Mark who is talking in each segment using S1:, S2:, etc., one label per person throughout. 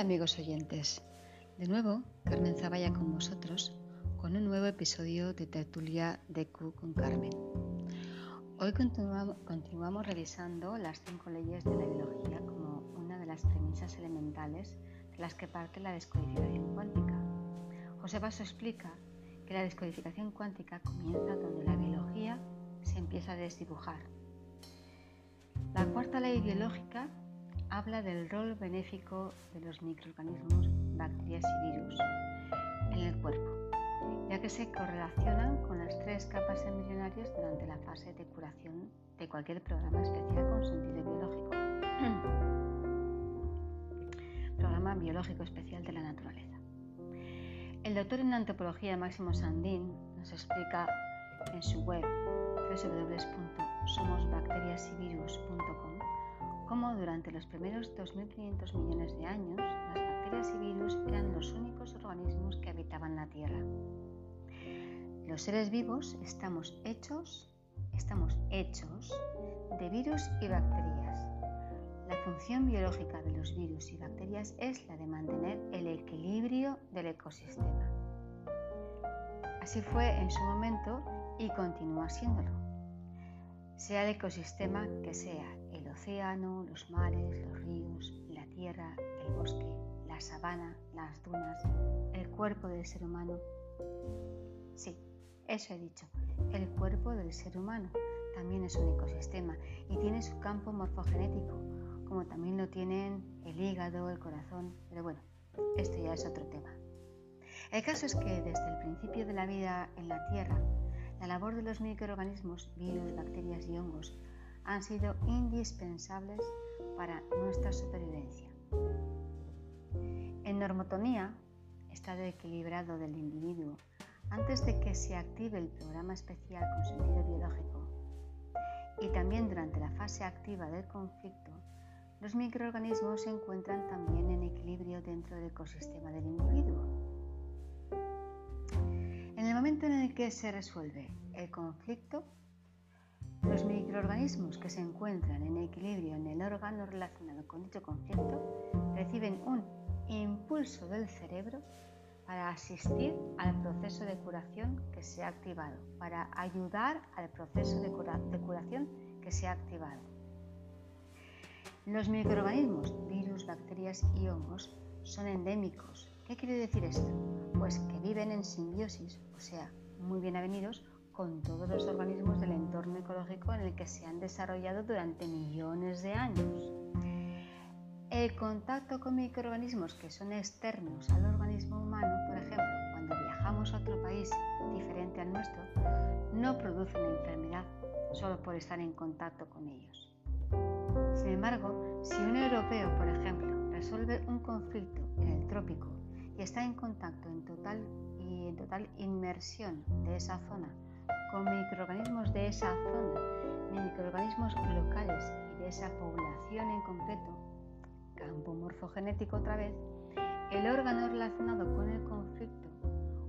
S1: Amigos oyentes, de nuevo Carmen Zavalla con vosotros con un nuevo episodio de Tertulia de Q con Carmen. Hoy continuamos, continuamos revisando las cinco leyes de la biología como una de las premisas elementales de las que parte la descodificación cuántica. José Basso explica que la descodificación cuántica comienza donde la biología se empieza a desdibujar. La cuarta ley biológica habla del rol benéfico de los microorganismos, bacterias y virus en el cuerpo, ya que se correlacionan con las tres capas embrionarias durante la fase de curación de cualquier programa especial con sentido biológico. programa biológico especial de la naturaleza. El doctor en antropología Máximo Sandín nos explica en su web www.somosbacteriasyvirus.com cómo durante los primeros 2.500 millones de años las bacterias y virus eran los únicos organismos que habitaban la Tierra. Los seres vivos estamos hechos, estamos hechos de virus y bacterias. La función biológica de los virus y bacterias es la de mantener el equilibrio del ecosistema. Así fue en su momento y continúa siéndolo. Sea el ecosistema que sea, océano, los mares, los ríos, la tierra, el bosque, la sabana, las dunas, el cuerpo del ser humano. Sí, eso he dicho, el cuerpo del ser humano también es un ecosistema y tiene su campo morfogenético, como también lo tienen el hígado, el corazón, pero bueno, esto ya es otro tema. El caso es que desde el principio de la vida en la Tierra, la labor de los microorganismos, virus, bacterias y hongos han sido indispensables para nuestra supervivencia. En normotonía, estado equilibrado del individuo, antes de que se active el programa especial con sentido biológico, y también durante la fase activa del conflicto, los microorganismos se encuentran también en equilibrio dentro del ecosistema del individuo. En el momento en el que se resuelve el conflicto, los microorganismos que se encuentran en equilibrio en el órgano relacionado con dicho conflicto reciben un impulso del cerebro para asistir al proceso de curación que se ha activado, para ayudar al proceso de, curación que se ha activado. Los microorganismos, virus, bacterias y hongos, son endémicos. ¿Qué quiere decir esto? Pues que viven en simbiosis, o sea, muy bien avenidos, con todos los organismos del entorno ecológico en el que se han desarrollado durante millones de años. El contacto con microorganismos que son externos al organismo humano, por ejemplo, cuando viajamos a otro país diferente al nuestro, no produce una enfermedad solo por estar en contacto con ellos. Sin embargo, si un europeo, por ejemplo, resuelve un conflicto en el trópico y está en contacto en total y en total inmersión de esa zona con microorganismos de esa zona, microorganismos locales y de esa población en concreto, campo morfogenético otra vez, el órgano relacionado con el conflicto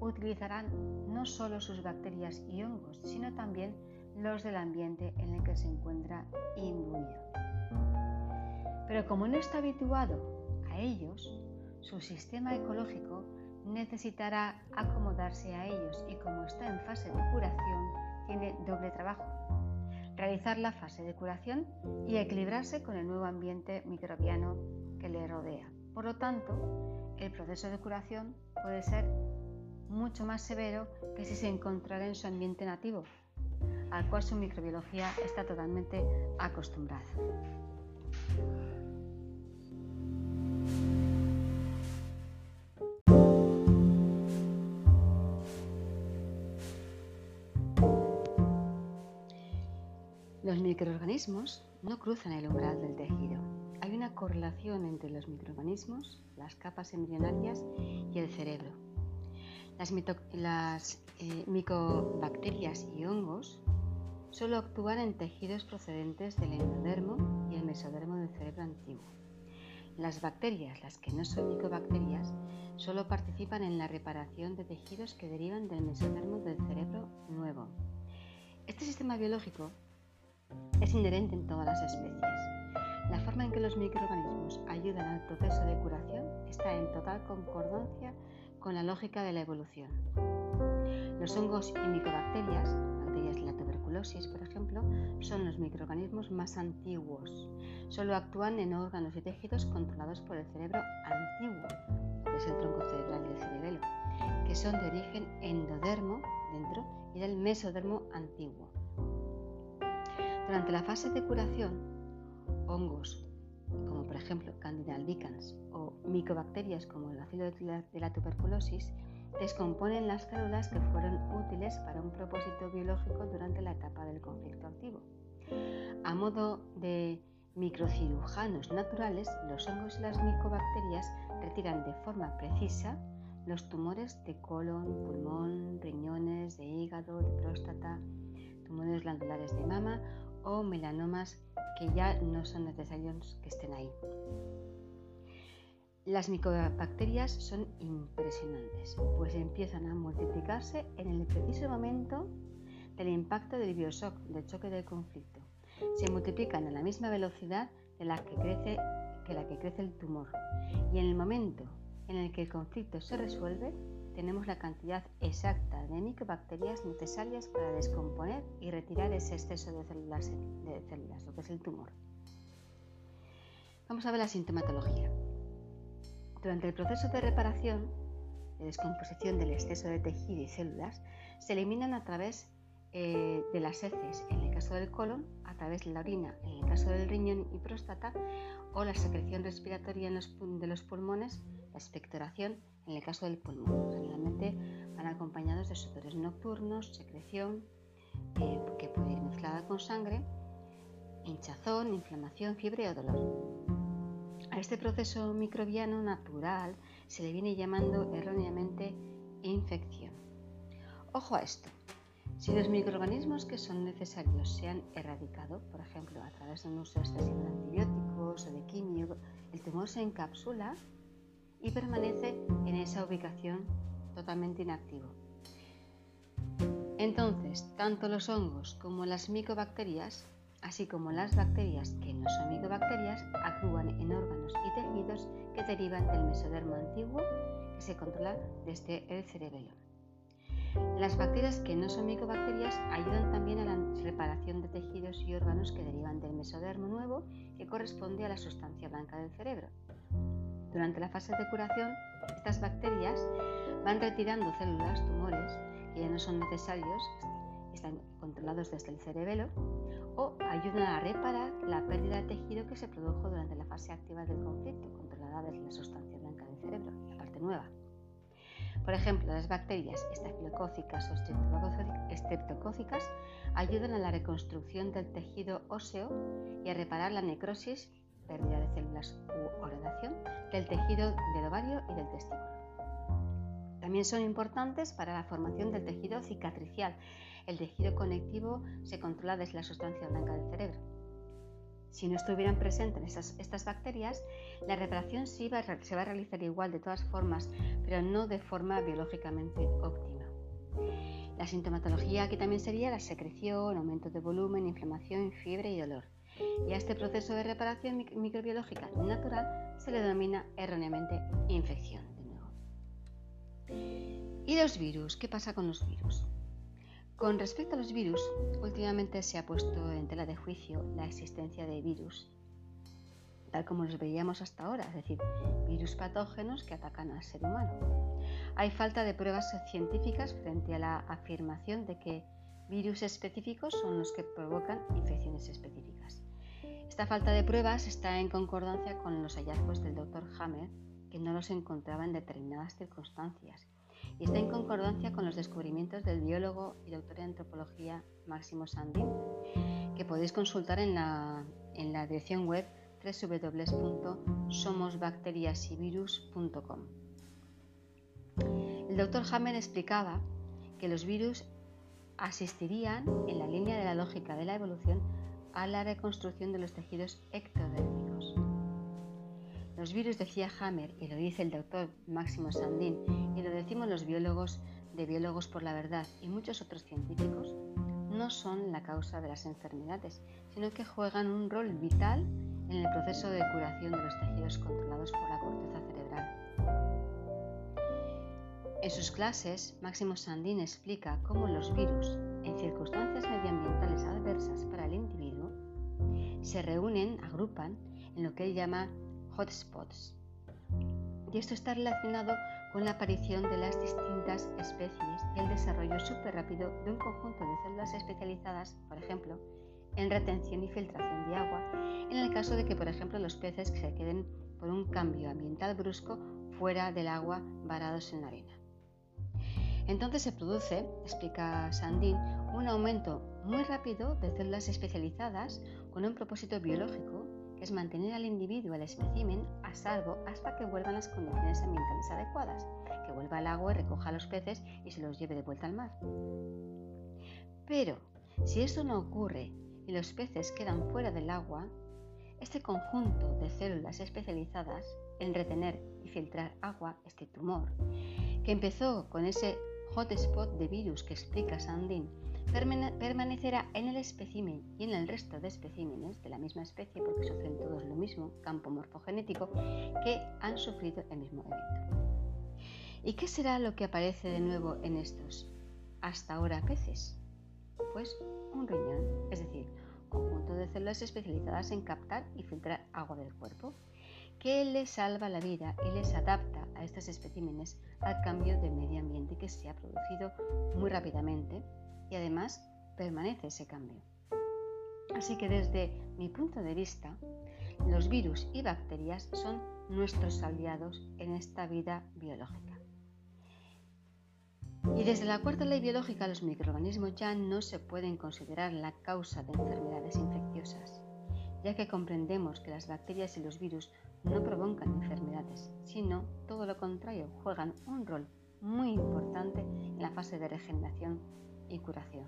S1: utilizarán no solo sus bacterias y hongos, sino también los del ambiente en el que se encuentra imbuido. Pero como no está habituado a ellos, su sistema ecológico necesitará acomodarse a ellos y como está en fase de curación, tiene doble trabajo. Realizar la fase de curación y equilibrarse con el nuevo ambiente microbiano que le rodea. Por lo tanto, el proceso de curación puede ser mucho más severo que si se encontrara en su ambiente nativo, al cual su microbiología está totalmente acostumbrada. Los microorganismos no cruzan el umbral del tejido. Hay una correlación entre los microorganismos, las capas embrionarias y el cerebro. Las, eh, micobacterias y hongos solo actúan en tejidos procedentes del endodermo y el mesodermo del cerebro antiguo. Las bacterias, las que no son micobacterias, solo participan en la reparación de tejidos que derivan del mesodermo del cerebro nuevo. Este sistema biológico es inherente en todas las especies. La forma en que los microorganismos ayudan al proceso de curación está en total concordancia con la lógica de la evolución. Los hongos y micobacterias, bacterias de la tuberculosis por ejemplo, son los microorganismos más antiguos. Solo actúan en órganos y tejidos controlados por el cerebro antiguo, que es el tronco cerebral del cerebelo, que son de origen endodermo dentro y del mesodermo antiguo. Durante la fase de curación, hongos, como por ejemplo Candida albicans, o micobacterias como el bacilo de la tuberculosis, descomponen las células que fueron útiles para un propósito biológico durante la etapa del conflicto activo. A modo de microcirujanos naturales, los hongos y las micobacterias retiran de forma precisa los tumores de colon, pulmón, riñones, de hígado, de próstata, tumores glandulares de mama o melanomas que ya no son necesarios que estén ahí. Las micobacterias son impresionantes, pues empiezan a multiplicarse en el preciso momento del impacto del bioshock, del choque del conflicto. Se multiplican a la misma velocidad de la que crece, que la que crece el tumor. Y en el momento en el que el conflicto se resuelve, tenemos la cantidad exacta de micobacterias necesarias para descomponer y retirar ese exceso de células, de células, lo que es el tumor. Vamos a ver la sintomatología. Durante el proceso de reparación, de descomposición del exceso de tejido y células, se eliminan a través eh, de las heces, en el caso del colon, a través de la orina, en el caso del riñón y próstata, o la secreción respiratoria de los pulmones, la expectoración en el caso del pulmón. Generalmente van acompañados de sudores nocturnos, secreción eh, que puede ir mezclada con sangre, hinchazón, inflamación, fiebre o dolor. A este proceso microbiano natural se le viene llamando erróneamente infección. Ojo a esto. Si los microorganismos que son necesarios se han erradicado, por ejemplo, a través de un uso excesivo de antibióticos o de químico, el tumor se encapsula y permanece en esa ubicación totalmente inactivo. Entonces, tanto los hongos como las micobacterias, así como las bacterias que no son micobacterias, actúan en órganos y tejidos que derivan del mesodermo antiguo que se controla desde el cerebelo. Las bacterias que no son micobacterias ayudan también a la reparación de tejidos y órganos que derivan del mesodermo nuevo que corresponde a la sustancia blanca del cerebro. Durante la fase de curación, estas bacterias van retirando células, tumores, que ya no son necesarios, están controlados desde el cerebelo, o ayudan a reparar la pérdida de tejido que se produjo durante la fase activa del conflicto, controlada desde la sustancia blanca del cerebro, la parte nueva. Por ejemplo, las bacterias estafilocócicas o estreptocócicas ayudan a la reconstrucción del tejido óseo y a reparar la necrosis pérdida de células u ordenación del tejido del ovario y del testículo. También son importantes para la formación del tejido cicatricial. El tejido conectivo se controla desde la sustancia blanca del cerebro. Si no estuvieran presentes estas bacterias, la reparación sí se va a realizar igual de todas formas, pero no de forma biológicamente óptima. La sintomatología aquí también sería la secreción, aumento de volumen, inflamación, fiebre y dolor y a este proceso de reparación microbiológica natural se le denomina erróneamente infección de nuevo. ¿Y los virus? ¿Qué pasa con los virus? Con respecto a los virus, últimamente se ha puesto en tela de juicio la existencia de virus, tal como los veíamos hasta ahora, es decir, virus patógenos que atacan al ser humano. Hay falta de pruebas científicas frente a la afirmación de que virus específicos son los que provocan infecciones específicas. Esta falta de pruebas está en concordancia con los hallazgos del Dr. Hammer, que no los encontraba en determinadas circunstancias, y está en concordancia con los descubrimientos del biólogo y doctor en antropología Máximo Sandin, que podéis consultar en la, dirección web www.somosbacteriasyvirus.com. El Dr. Hammer explicaba que los virus asistirían, en la línea de la lógica de la evolución, a la reconstrucción de los tejidos ectodérmicos. Los virus, decía Hammer, y lo dice el doctor Máximo Sandin, y lo decimos los biólogos de Biólogos por la Verdad y muchos otros científicos, no son la causa de las enfermedades, sino que juegan un rol vital en el proceso de curación de los tejidos controlados por la corteza cerebral. En sus clases, Máximo Sandin explica cómo los virus, en circunstancias se reúnen, agrupan en lo que él llama hotspots. Y esto está relacionado con la aparición de las distintas especies y el desarrollo súper rápido de un conjunto de células especializadas, por ejemplo, en retención y filtración de agua, en el caso de que, por ejemplo, los peces se queden por un cambio ambiental brusco fuera del agua varados en la arena. Entonces se produce, explica Sandin, un aumento muy rápido de células especializadas con un propósito biológico, que es mantener al individuo, al espécimen, a salvo hasta que vuelvan las condiciones ambientales adecuadas, que vuelva al agua y recoja a los peces y se los lleve de vuelta al mar. Pero si esto no ocurre y los peces quedan fuera del agua, este conjunto de células especializadas en retener y filtrar agua, este tumor, que empezó con ese hotspot de virus que explica Sandin, permanecerá en el espécimen y en el resto de especímenes de la misma especie, porque sufren todos lo mismo, campo morfogenético, que han sufrido el mismo evento. ¿Y qué será lo que aparece de nuevo en estos hasta ahora peces? Pues un riñón, es decir, conjunto de células especializadas en captar y filtrar agua del cuerpo, que les salva la vida y les adapta a estos especímenes al cambio del medio ambiente que se ha producido muy rápidamente y además permanece ese cambio. Así que desde mi punto de vista, los virus y bacterias son nuestros aliados en esta vida biológica. Y desde la cuarta ley biológica, los microorganismos ya no se pueden considerar la causa de enfermedades infecciosas, ya que comprendemos que las bacterias y los virus no provocan enfermedades, sino todo lo contrario, juegan un rol muy importante en la fase de regeneración curación.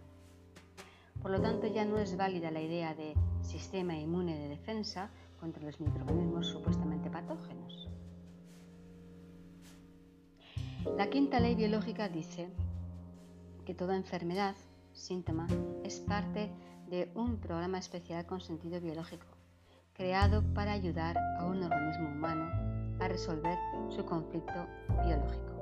S1: Por lo tanto, ya no es válida la idea de sistema inmune de defensa contra los microorganismos supuestamente patógenos. La quinta ley biológica dice que toda enfermedad, síntoma, es parte de un programa especial con sentido biológico, creado para ayudar a un organismo humano a resolver su conflicto biológico.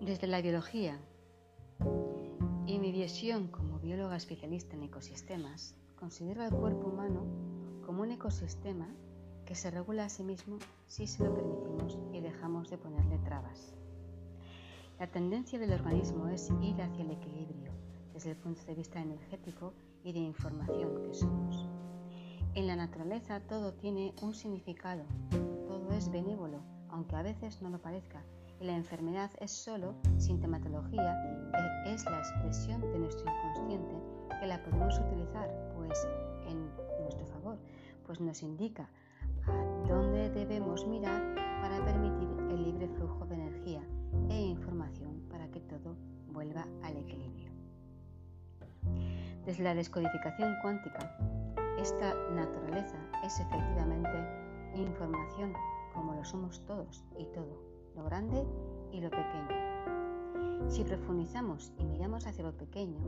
S1: Desde la biología y mi visión como bióloga especialista en ecosistemas, considero al cuerpo humano como un ecosistema que se regula a sí mismo si se lo permitimos y dejamos de ponerle trabas. La tendencia del organismo es ir hacia el equilibrio desde el punto de vista energético y de información que somos. En la naturaleza todo tiene un significado, todo es benévolo, aunque a veces no lo parezca, y la enfermedad es solo sintomatología que es la expresión de nuestro inconsciente que la podemos utilizar pues en nuestro favor, pues nos indica a dónde debemos mirar para permitir el libre flujo de energía e información para que todo vuelva al equilibrio. Desde la descodificación cuántica, esta naturaleza es efectivamente información como lo somos todos y todo grande y lo pequeño. Si profundizamos y miramos hacia lo pequeño,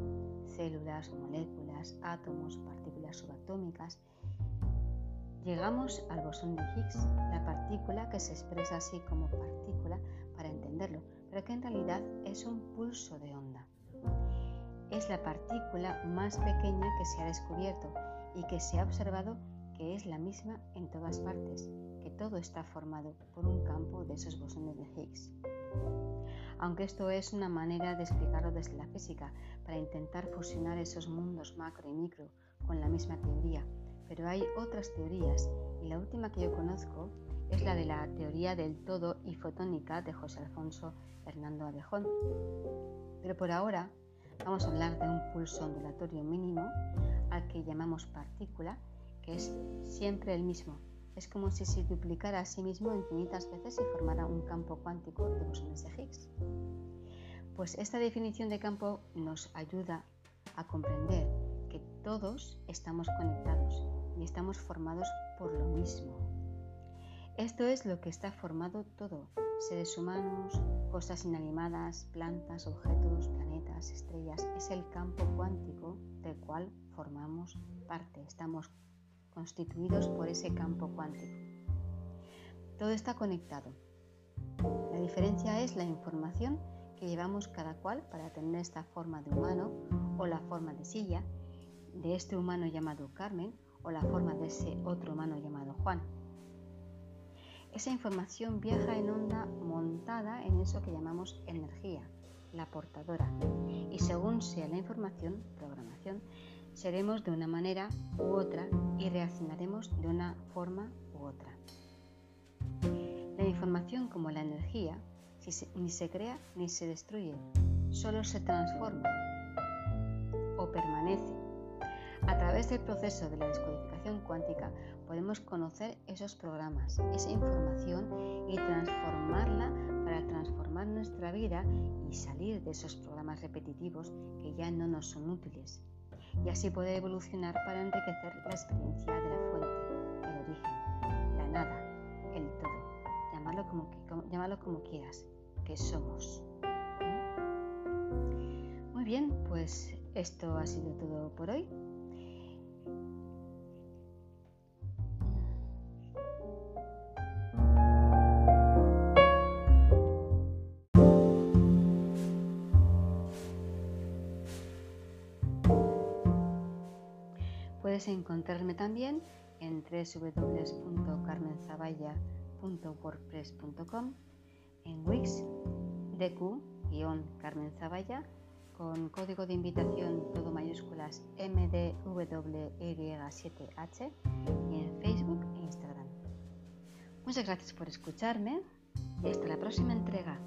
S1: células, moléculas, átomos, partículas subatómicas, llegamos al bosón de Higgs, la partícula que se expresa así como partícula para entenderlo, pero que en realidad es un pulso de onda. Es la partícula más pequeña que se ha descubierto y que se ha observado que es la misma en todas partes, que todo está formado por un campo de esos bosones de Higgs. Aunque esto es una manera de explicarlo desde la física, para intentar fusionar esos mundos macro y micro con la misma teoría, pero hay otras teorías y la última que yo conozco es la de la teoría del todo y fotónica de José Alfonso Hernando Abejón. Pero por ahora vamos a hablar de un pulso ondulatorio mínimo al que llamamos partícula que es siempre el mismo. Es como si se duplicara a sí mismo infinitas veces y formara un campo cuántico de bosones de Higgs. Pues esta definición de campo nos ayuda a comprender que todos estamos conectados y estamos formados por lo mismo. Esto es lo que está formado todo, seres humanos, cosas inanimadas, plantas, objetos, planetas, estrellas. Es el campo cuántico del cual formamos parte, estamos constituidos por ese campo cuántico. Todo está conectado. La diferencia es la información que llevamos cada cual para tener esta forma de humano o la forma de silla, de este humano llamado Carmen o la forma de ese otro humano llamado Juan. Esa información viaja en onda montada en eso que llamamos energía, la portadora. Y según sea la información, programación, seremos de una manera u otra y reaccionaremos de una forma u otra. La información como la energía ni se crea ni se destruye, solo se transforma o permanece a través del proceso de la descodificación cuántica podemos conocer esos programas, esa información y transformarla para transformar nuestra vida y salir de esos programas repetitivos que ya no nos son útiles. Y así poder evolucionar para enriquecer la experiencia de la fuente, el origen, la nada, el todo. Llamarlo como, llamarlo como quieras, que somos. Muy bien, pues esto ha sido todo por hoy. Puedes encontrarme también en www.carmenzaballa.wordpress.com, en Wix, DQ-Carmen con código de invitación todo mayúsculas MDWY7H y en Facebook e Instagram. Muchas gracias por escucharme y hasta la próxima entrega.